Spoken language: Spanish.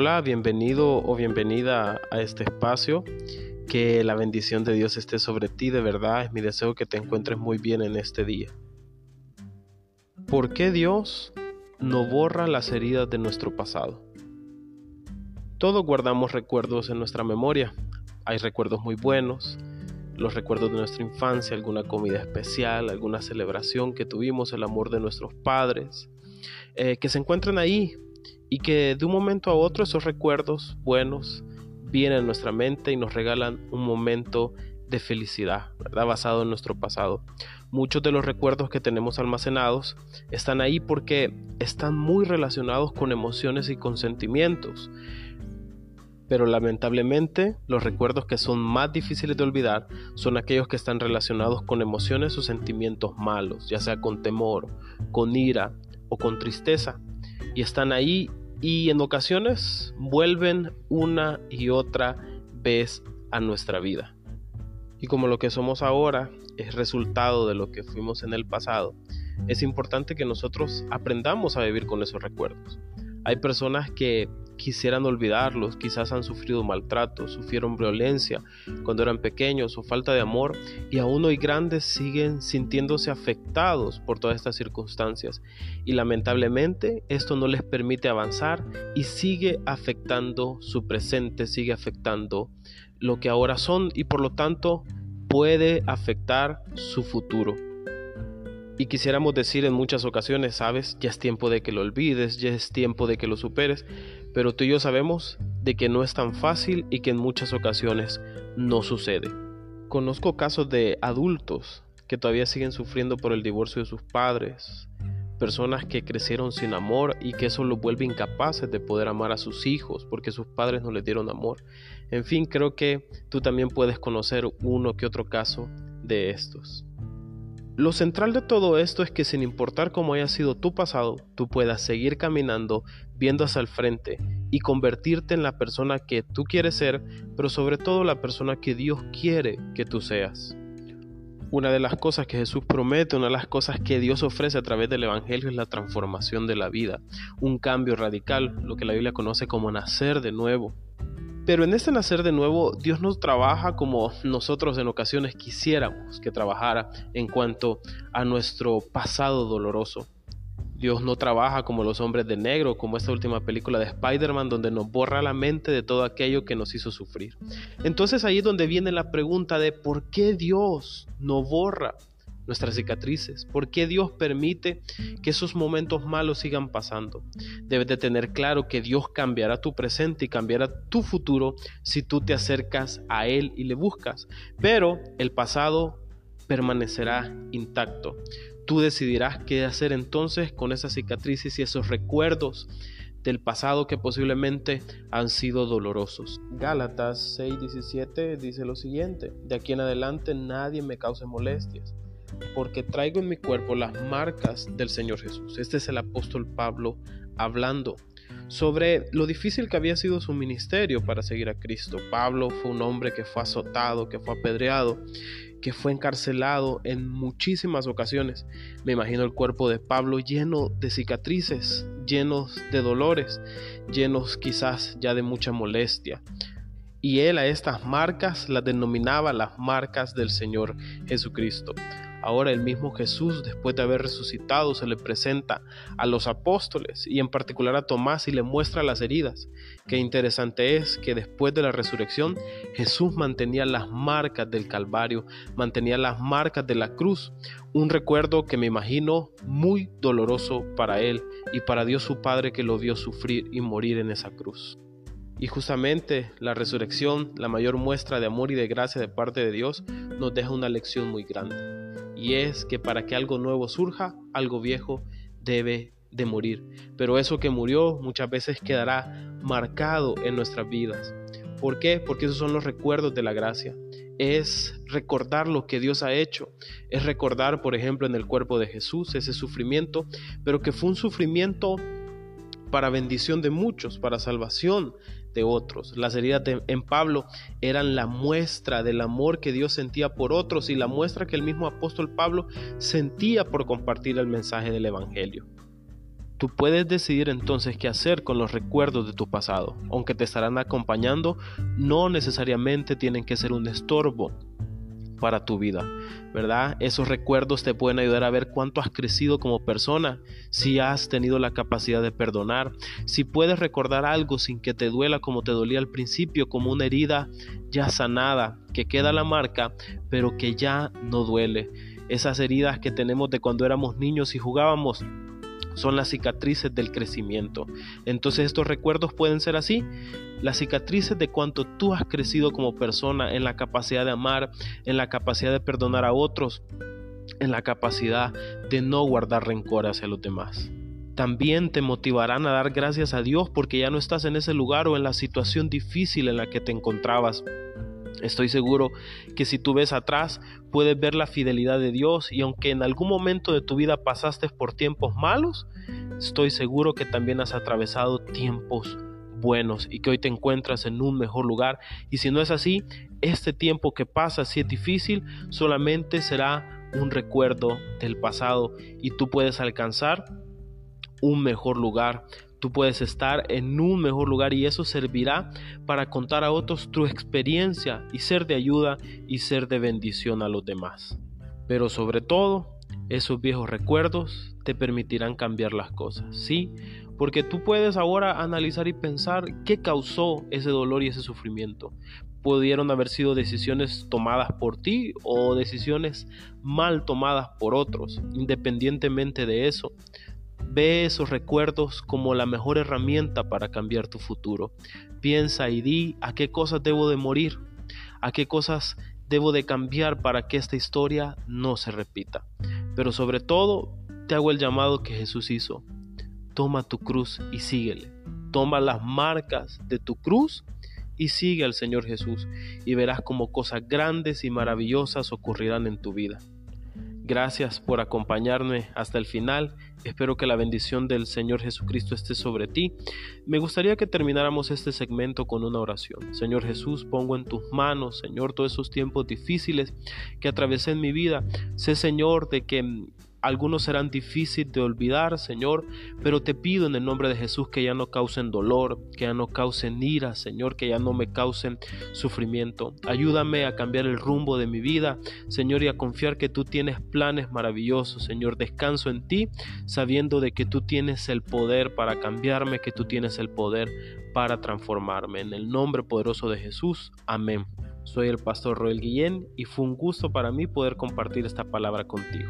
Hola, bienvenido o bienvenida a este espacio. Que la bendición de Dios esté sobre ti, de verdad es mi deseo que te encuentres muy bien en este día. ¿Por qué Dios no borra las heridas de nuestro pasado? Todos guardamos recuerdos en nuestra memoria. Hay recuerdos muy buenos, los recuerdos de nuestra infancia, alguna comida especial, alguna celebración que tuvimos, el amor de nuestros padres, eh, que se encuentran ahí y que de un momento a otro esos recuerdos buenos vienen a nuestra mente y nos regalan un momento de felicidad, ¿verdad? Basado en nuestro pasado. Muchos de los recuerdos que tenemos almacenados están ahí porque están muy relacionados con emociones y con sentimientos. Pero lamentablemente los recuerdos que son más difíciles de olvidar son aquellos que están relacionados con emociones o sentimientos malos, ya sea con temor, con ira o con tristeza. Y están ahí y en ocasiones vuelven una y otra vez a nuestra vida. Y como lo que somos ahora es resultado de lo que fuimos en el pasado, es importante que nosotros aprendamos a vivir con esos recuerdos. Hay personas que quisieran olvidarlos, quizás han sufrido maltrato, sufrieron violencia cuando eran pequeños o falta de amor y aún hoy grandes siguen sintiéndose afectados por todas estas circunstancias y lamentablemente esto no les permite avanzar y sigue afectando su presente, sigue afectando lo que ahora son y por lo tanto puede afectar su futuro. Y quisiéramos decir en muchas ocasiones, sabes, ya es tiempo de que lo olvides, ya es tiempo de que lo superes, pero tú y yo sabemos de que no es tan fácil y que en muchas ocasiones no sucede. Conozco casos de adultos que todavía siguen sufriendo por el divorcio de sus padres, personas que crecieron sin amor y que eso los vuelve incapaces de poder amar a sus hijos porque sus padres no les dieron amor. En fin, creo que tú también puedes conocer uno que otro caso de estos. Lo central de todo esto es que sin importar cómo haya sido tu pasado, tú puedas seguir caminando, viendo hacia el frente y convertirte en la persona que tú quieres ser, pero sobre todo la persona que Dios quiere que tú seas. Una de las cosas que Jesús promete, una de las cosas que Dios ofrece a través del Evangelio es la transformación de la vida, un cambio radical, lo que la Biblia conoce como nacer de nuevo. Pero en este nacer de nuevo, Dios no trabaja como nosotros en ocasiones quisiéramos que trabajara en cuanto a nuestro pasado doloroso. Dios no trabaja como los hombres de negro, como esta última película de Spider-Man, donde nos borra la mente de todo aquello que nos hizo sufrir. Entonces ahí es donde viene la pregunta de por qué Dios no borra nuestras cicatrices? ¿Por qué Dios permite que esos momentos malos sigan pasando? Debes de tener claro que Dios cambiará tu presente y cambiará tu futuro si tú te acercas a Él y le buscas. Pero el pasado permanecerá intacto. Tú decidirás qué hacer entonces con esas cicatrices y esos recuerdos del pasado que posiblemente han sido dolorosos. Gálatas 6:17 dice lo siguiente, de aquí en adelante nadie me cause molestias porque traigo en mi cuerpo las marcas del Señor Jesús. Este es el apóstol Pablo hablando sobre lo difícil que había sido su ministerio para seguir a Cristo. Pablo fue un hombre que fue azotado, que fue apedreado, que fue encarcelado en muchísimas ocasiones. Me imagino el cuerpo de Pablo lleno de cicatrices, llenos de dolores, llenos quizás ya de mucha molestia. Y él a estas marcas las denominaba las marcas del Señor Jesucristo. Ahora el mismo Jesús, después de haber resucitado, se le presenta a los apóstoles y en particular a Tomás y le muestra las heridas. Qué interesante es que después de la resurrección Jesús mantenía las marcas del Calvario, mantenía las marcas de la cruz, un recuerdo que me imagino muy doloroso para él y para Dios su Padre que lo vio sufrir y morir en esa cruz. Y justamente la resurrección, la mayor muestra de amor y de gracia de parte de Dios, nos deja una lección muy grande y es que para que algo nuevo surja, algo viejo debe de morir. Pero eso que murió muchas veces quedará marcado en nuestras vidas. ¿Por qué? Porque esos son los recuerdos de la gracia. Es recordar lo que Dios ha hecho. Es recordar, por ejemplo, en el cuerpo de Jesús ese sufrimiento, pero que fue un sufrimiento para bendición de muchos, para salvación de otros. Las heridas en Pablo eran la muestra del amor que Dios sentía por otros y la muestra que el mismo apóstol Pablo sentía por compartir el mensaje del Evangelio. Tú puedes decidir entonces qué hacer con los recuerdos de tu pasado. Aunque te estarán acompañando, no necesariamente tienen que ser un estorbo para tu vida, ¿verdad? Esos recuerdos te pueden ayudar a ver cuánto has crecido como persona, si has tenido la capacidad de perdonar, si puedes recordar algo sin que te duela como te dolía al principio, como una herida ya sanada, que queda la marca, pero que ya no duele. Esas heridas que tenemos de cuando éramos niños y jugábamos, son las cicatrices del crecimiento. Entonces estos recuerdos pueden ser así, las cicatrices de cuánto tú has crecido como persona en la capacidad de amar, en la capacidad de perdonar a otros, en la capacidad de no guardar rencor hacia los demás. También te motivarán a dar gracias a Dios porque ya no estás en ese lugar o en la situación difícil en la que te encontrabas. Estoy seguro que si tú ves atrás, puedes ver la fidelidad de Dios y aunque en algún momento de tu vida pasaste por tiempos malos, estoy seguro que también has atravesado tiempos buenos y que hoy te encuentras en un mejor lugar. Y si no es así, este tiempo que pasa, si es difícil, solamente será un recuerdo del pasado y tú puedes alcanzar un mejor lugar Tú puedes estar en un mejor lugar y eso servirá para contar a otros tu experiencia y ser de ayuda y ser de bendición a los demás. Pero sobre todo, esos viejos recuerdos te permitirán cambiar las cosas, ¿sí? Porque tú puedes ahora analizar y pensar qué causó ese dolor y ese sufrimiento. Pudieron haber sido decisiones tomadas por ti o decisiones mal tomadas por otros. Independientemente de eso, Ve esos recuerdos como la mejor herramienta para cambiar tu futuro. Piensa y di a qué cosas debo de morir, a qué cosas debo de cambiar para que esta historia no se repita. Pero sobre todo, te hago el llamado que Jesús hizo. Toma tu cruz y síguele. Toma las marcas de tu cruz y sigue al Señor Jesús y verás como cosas grandes y maravillosas ocurrirán en tu vida. Gracias por acompañarme hasta el final. Espero que la bendición del Señor Jesucristo esté sobre ti. Me gustaría que termináramos este segmento con una oración. Señor Jesús, pongo en tus manos, Señor, todos esos tiempos difíciles que atravesé en mi vida. Sé, Señor, de que algunos serán difíciles de olvidar, Señor, pero te pido en el nombre de Jesús que ya no causen dolor, que ya no causen ira, Señor, que ya no me causen sufrimiento. Ayúdame a cambiar el rumbo de mi vida, Señor, y a confiar que tú tienes planes maravillosos, Señor. Descanso en ti, sabiendo de que tú tienes el poder para cambiarme, que tú tienes el poder para transformarme. En el nombre poderoso de Jesús, amén. Soy el pastor Roel Guillén y fue un gusto para mí poder compartir esta palabra contigo.